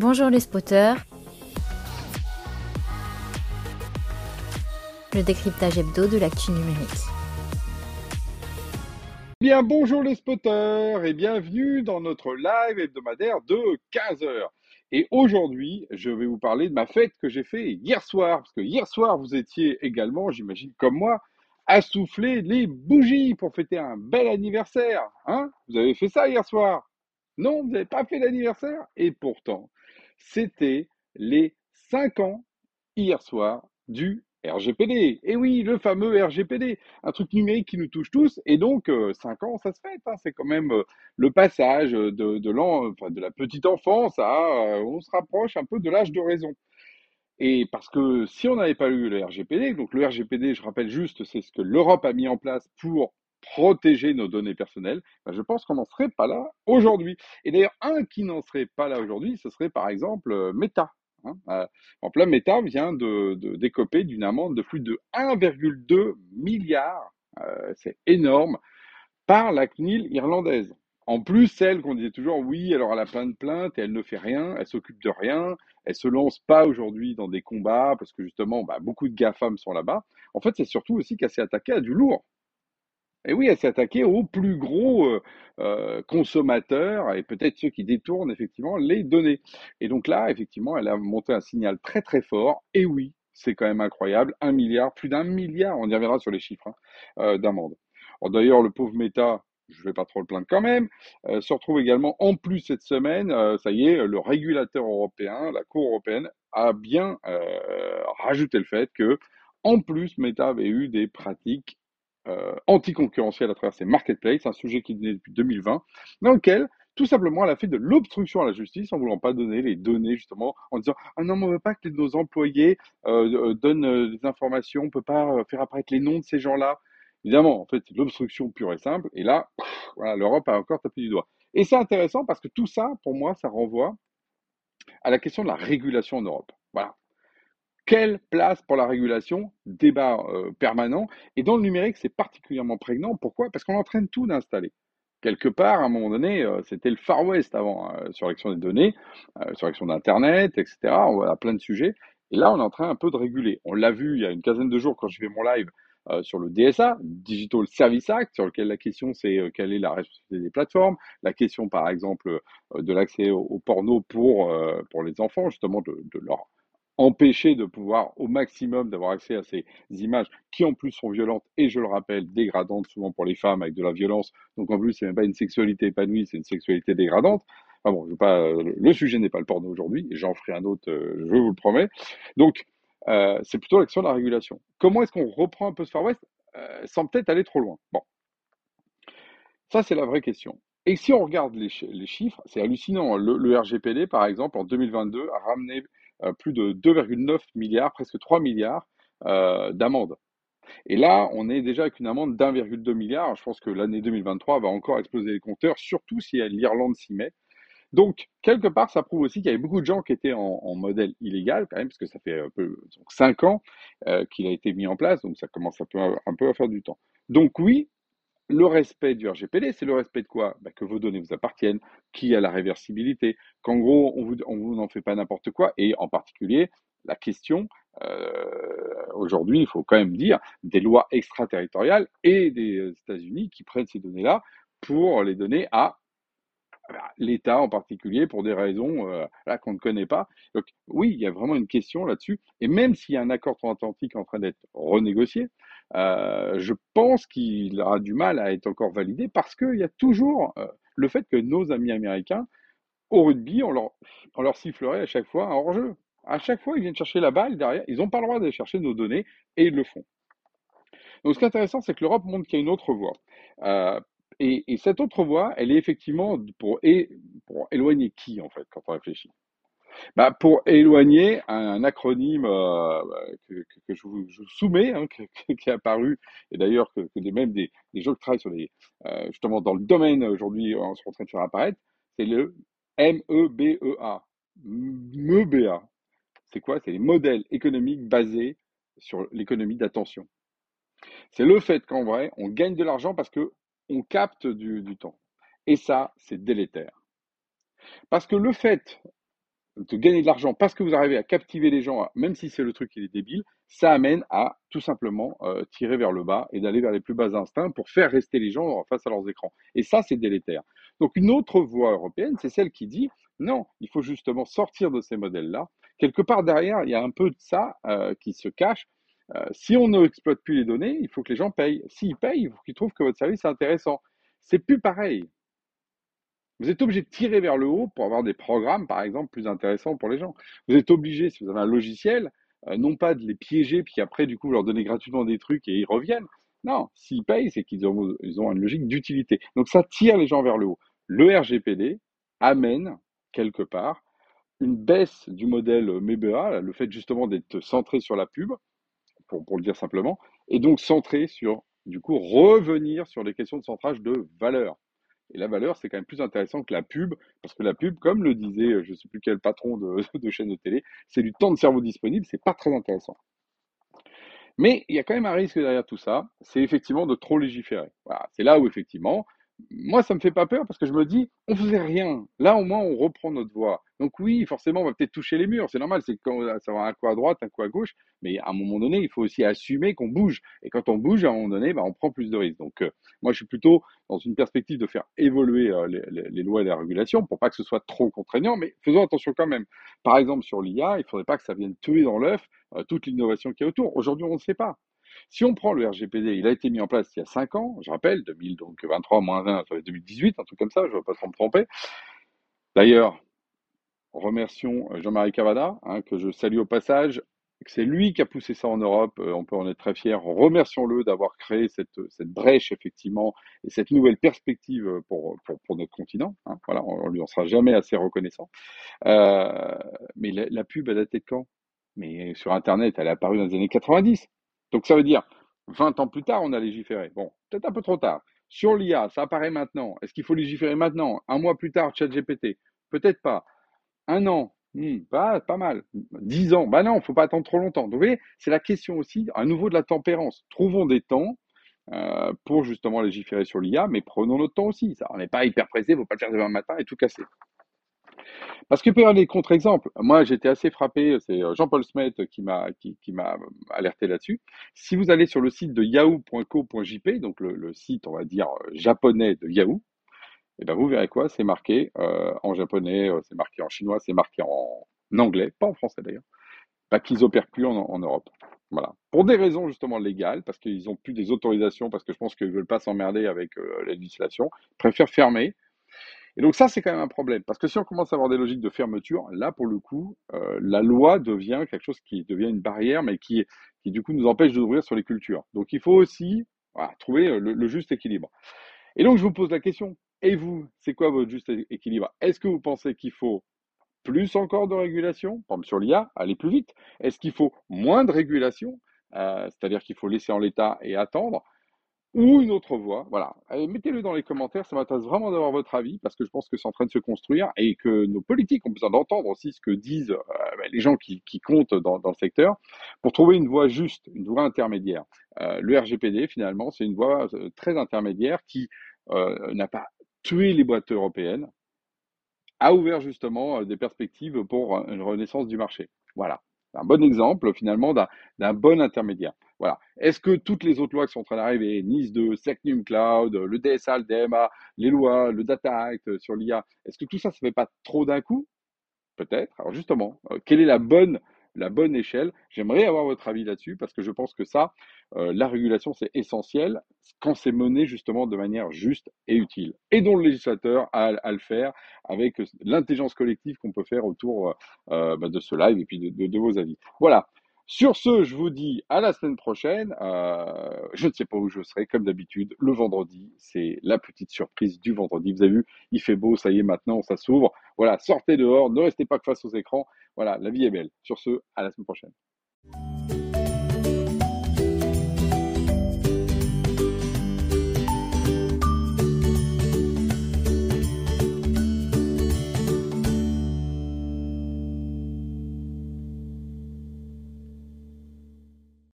Bonjour les spotters. Le décryptage hebdo de l'actu numérique. Bien, bonjour les spotters et bienvenue dans notre live hebdomadaire de 15h. Et aujourd'hui, je vais vous parler de ma fête que j'ai fait hier soir, parce que hier soir, vous étiez également, j'imagine comme moi, à souffler les bougies pour fêter un bel anniversaire. Hein? Vous avez fait ça hier soir? Non, vous n'avez pas fait l'anniversaire Et pourtant, c'était les 5 ans hier soir du RGPD. Et oui, le fameux RGPD, un truc numérique qui nous touche tous. Et donc, 5 euh, ans, ça se fait. Hein. c'est quand même euh, le passage de, de, de la petite enfance à, euh, on se rapproche un peu de l'âge de raison. Et parce que si on n'avait pas eu le RGPD, donc le RGPD, je rappelle juste, c'est ce que l'Europe a mis en place pour protéger nos données personnelles, ben je pense qu'on n'en serait pas là aujourd'hui. Et d'ailleurs, un qui n'en serait pas là aujourd'hui, ce serait par exemple euh, Meta. Hein. Euh, en plein Meta vient de, décoper d'une amende de plus de 1,2 milliard, euh, c'est énorme, par la CNIL irlandaise. En plus, celle qu'on disait toujours, oui, alors elle a plein de plaintes et elle ne fait rien, elle s'occupe de rien, elle se lance pas aujourd'hui dans des combats parce que justement, bah, beaucoup de GAFAM sont là-bas. En fait, c'est surtout aussi qu'elle s'est attaquée à du lourd. Et oui, elle s'est attaquée aux plus gros euh, euh, consommateurs et peut-être ceux qui détournent effectivement les données. Et donc là, effectivement, elle a monté un signal très très fort. Et oui, c'est quand même incroyable, un milliard, plus d'un milliard, on y reviendra sur les chiffres hein, euh, d'amende. D'ailleurs, le pauvre Meta, je ne vais pas trop le plaindre quand même, euh, se retrouve également en plus cette semaine, euh, ça y est, le régulateur européen, la Cour européenne, a bien euh, rajouté le fait que, en plus, Meta avait eu des pratiques anticoncurrentielles à travers ses marketplaces, un sujet qui est depuis 2020, dans lequel tout simplement, elle a fait de l'obstruction à la justice en voulant pas donner les données, justement, en disant Ah non, on ne veut pas que nos employés donnent des informations, on ne peut pas faire apparaître les noms de ces gens-là. Évidemment, en fait, c'est l'obstruction pure et simple. Et là, voilà, l'Europe a encore tapé du doigt. Et c'est intéressant parce que tout ça, pour moi, ça renvoie à la question de la régulation en Europe. Voilà. Quelle place pour la régulation Débat euh, permanent. Et dans le numérique, c'est particulièrement prégnant. Pourquoi? Parce qu'on entraîne tout d'installer. Quelque part, à un moment donné, euh, c'était le Far West avant, hein, sur l'action des données, euh, sur l'action d'Internet, etc. On a plein de sujets. Et là, on est en train un peu de réguler. On l'a vu il y a une quinzaine de jours quand j'ai fait mon live euh, sur le DSA, Digital Service Act, sur lequel la question c'est euh, quelle est la responsabilité des plateformes, la question par exemple euh, de l'accès au, porno pour, pour les enfants, justement de, leur empêcher de pouvoir au maximum d'avoir accès à ces images qui en plus sont violentes et je le rappelle dégradantes souvent pour les femmes avec de la violence. Donc en plus c'est même pas une sexualité épanouie, c'est une sexualité dégradante. Enfin bon, je pas, le sujet n'est pas le porno aujourd'hui, j'en ferai un autre, je vous le promets. Donc euh, c'est plutôt l'action de la régulation. Comment est-ce qu'on reprend un peu ce Far West euh, sans peut-être aller trop loin? Bon, ça c'est la vraie question. Et si on regarde les, chiffres, c'est hallucinant. Le, RGPD, par exemple, en 2022, a ramené euh, plus de 2,9 milliards, presque 3 milliards d'amendes. Et là, on est déjà avec une amende d'1,2 milliard. Je pense que l'année 2023 va encore exploser les compteurs, surtout si l'Irlande s'y met. Donc, quelque part, ça prouve aussi qu'il y avait beaucoup de gens qui étaient en, modèle illégal, quand même, parce que ça fait un peu donc, 5 ans euh, qu'il a été mis en place, donc ça commence un peu à faire du temps. Donc oui, le respect du RGPD, c'est le respect de quoi? Bah, Que vos données vous appartiennent, qui a la réversibilité, qu'en gros, on vous, n'en fait pas n'importe quoi, et en particulier, la question, euh, aujourd'hui, il faut quand même dire, des lois extraterritoriales et des États-Unis qui prennent ces données-là pour les donner à l'État en particulier pour des raisons euh, là qu'on ne connaît pas. Donc oui, il y a vraiment une question là-dessus. Et même s'il y a un accord transatlantique en train d'être renégocié, euh, je pense qu'il aura du mal à être encore validé parce qu'il y a toujours euh, le fait que nos amis américains, au rugby, on leur, sifflerait à chaque fois un hors-jeu. À chaque fois, ils viennent chercher la balle derrière. Ils n'ont pas le droit d'aller chercher nos données et ils le font. Donc, ce qui est intéressant, c'est que l'Europe montre qu'il y a une autre voie. Euh, et, cette autre voie, elle est effectivement pour éloigner qui, en fait, quand on réfléchit? Bah, Pour éloigner un, acronyme euh, que, je, vous, soumets, hein, qui est apparu, et d'ailleurs que, même des, gens qui travaillent sur euh, justement dans le domaine aujourd'hui, on sont en train de faire apparaître, c'est le MEBEA. MEBEA. C'est quoi? C'est les modèles économiques basés sur l'économie d'attention. C'est le fait qu'en vrai, on gagne de l'argent parce que on capte du, temps. Et ça, c'est délétère. Parce que le fait de gagner de l'argent parce que vous arrivez à captiver les gens, même si c'est le truc qui est débile, ça amène à tout simplement euh, tirer vers le bas et d'aller vers les plus bas instincts pour faire rester les gens face à leurs écrans. Et ça, c'est délétère. Donc une autre voie européenne, c'est celle qui dit non, il faut justement sortir de ces modèles-là. Quelque part derrière, il y a un peu de ça euh, qui se cache. Euh, si on n'exploite plus les données, il faut que les gens payent. S'ils payent, il faut qu'ils trouvent que votre service est intéressant. C'est plus pareil. Vous êtes obligé de tirer vers le haut pour avoir des programmes, par exemple, plus intéressants pour les gens. Vous êtes obligé, si vous avez un logiciel, euh, non pas de les piéger, puis après, du coup, leur donner gratuitement des trucs et ils reviennent. Non, s'ils payent, c'est qu'ils ont, ils ont une logique d'utilité. Donc ça tire les gens vers le haut. Le RGPD amène, quelque part, une baisse du modèle MEBA, le fait justement d'être centré sur la pub, pour, pour le dire simplement, et donc centré sur, du coup, revenir sur les questions de centrage de valeur. Et la valeur, c'est quand même plus intéressant que la pub, parce que la pub, comme le disait je ne sais plus quel patron de, de chaîne de télé, c'est du temps de cerveau disponible, c'est pas très intéressant. Mais il y a quand même un risque derrière tout ça, c'est effectivement de trop légiférer. Voilà, c'est là où effectivement, moi, ça me fait pas peur parce que je me dis, on faisait rien. Là, au moins, on reprend notre voix. Donc oui, forcément, on va peut-être toucher les murs. C'est normal, c'est quand ça va un coup à droite, un coup à gauche. Mais à un moment donné, il faut aussi assumer qu'on bouge. Et quand on bouge, à un moment donné, bah, on prend plus de risques. Donc euh, moi, je suis plutôt dans une perspective de faire évoluer euh, les, lois et les régulations pour pas que ce soit trop contraignant. Mais faisons attention quand même. Par exemple, sur l'IA, il faudrait pas que ça vienne tuer dans l'œuf euh, toute l'innovation qui est autour. Aujourd'hui, on ne sait pas. Si on prend le RGPD, il a été mis en place il y a 5 ans, je rappelle, 2023 moins 1, ça 2018, un truc comme ça, je ne vais pas trop me tromper. D'ailleurs, remercions euh, Jean-Marie Cavada, hein, que je salue au passage. C'est lui qui a poussé ça en Europe, euh, on peut en être très fiers. Remercions-le d'avoir créé cette, cette, brèche, effectivement, et cette nouvelle perspective pour, pour, notre continent. Hein. Voilà, lui en sera jamais assez reconnaissant. Euh, mais la, pub, elle daté de quand? Mais sur Internet, elle est apparue dans les années 90. Donc ça veut dire 20 ans plus tard, on a légiféré. Bon, peut-être un peu trop tard. Sur l'IA, ça apparaît maintenant. Est-ce qu'il faut légiférer maintenant Un mois plus tard, ChatGPT? Peut-être pas. Un an hmm, pas, mal. Dix ans Bah non, il ne faut pas attendre trop longtemps. Donc vous voyez, c'est la question aussi, à nouveau, de la tempérance. Trouvons des temps euh, pour justement légiférer sur l'IA, mais prenons notre temps aussi. Ça, on n'est pas hyper pressé, il ne faut pas le faire demain matin et tout casser. Parce qu'il peut y avoir des contre-exemples. Moi, j'étais assez frappé, c'est euh, Jean-Paul Smet qui m'a alerté là-dessus. Si vous allez sur le site de yahoo.co.jp, donc le, site, on va dire, euh, japonais de Yahoo, et eh ben vous verrez quoi, c'est marqué euh, en japonais, c'est marqué en chinois, c'est marqué en anglais, pas en français d'ailleurs, pas qu'ils opèrent plus en, Europe. Voilà. Pour des raisons justement légales, parce qu'ils ont plus des autorisations, parce que je pense qu'ils veulent pas s'emmerder avec la législation, préfèrent fermer. Et donc ça, c'est quand même un problème, parce que si on commence à avoir des logiques de fermeture, là, pour le coup, euh, la loi devient quelque chose qui devient une barrière, mais qui, qui du coup nous empêche d'ouvrir sur les cultures. Donc il faut aussi voilà, trouver euh, le, juste équilibre. Et donc je vous pose la question, et vous, c'est quoi votre juste équilibre? Est-ce que vous pensez qu'il faut plus encore de régulation, par exemple sur l'IA, aller plus vite. Est-ce qu'il faut moins de régulation, euh, c'est-à-dire qu'il faut laisser en l'état et attendre ou une autre voie. Voilà. Mettez-le dans les commentaires, ça m'intéresse vraiment d'avoir votre avis parce que je pense que c'est en train de se construire et que nos politiques ont besoin d'entendre aussi ce que disent euh, ben, les gens qui, qui comptent dans, dans, le secteur pour trouver une voie juste, une voie intermédiaire. Euh, le RGPD, finalement, c'est une voie euh, très intermédiaire qui euh, n'a pas tué les boîtes européennes, a ouvert justement des perspectives pour une renaissance du marché. Voilà. Un bon exemple finalement d'un bon intermédiaire. Voilà. Est-ce que toutes les autres lois qui sont en train d'arriver, NIS 2, SecNum Cloud, le DSA, le DMA, les lois, le Data Act sur l'IA, est-ce que tout ça, ça ne fait pas trop d'un coup? Peut-être. Alors justement, euh, quelle est la bonne la bonne échelle? J'aimerais avoir votre avis là-dessus parce que je pense que ça, euh, la régulation, c'est essentiel quand c'est mené justement de manière juste et utile. Et dont le législateur a à le faire avec l'intelligence collective qu'on peut faire autour euh, bah, de ce live et puis de vos avis. Voilà. Sur ce, je vous dis à la semaine prochaine. Euh, je ne sais pas où je serai, comme d'habitude. Le vendredi, c'est la petite surprise du vendredi. Vous avez vu, il fait beau, ça y est, maintenant, ça s'ouvre. Voilà, sortez dehors, ne restez pas que face aux écrans. Voilà, la vie est belle. Sur ce, à la semaine prochaine.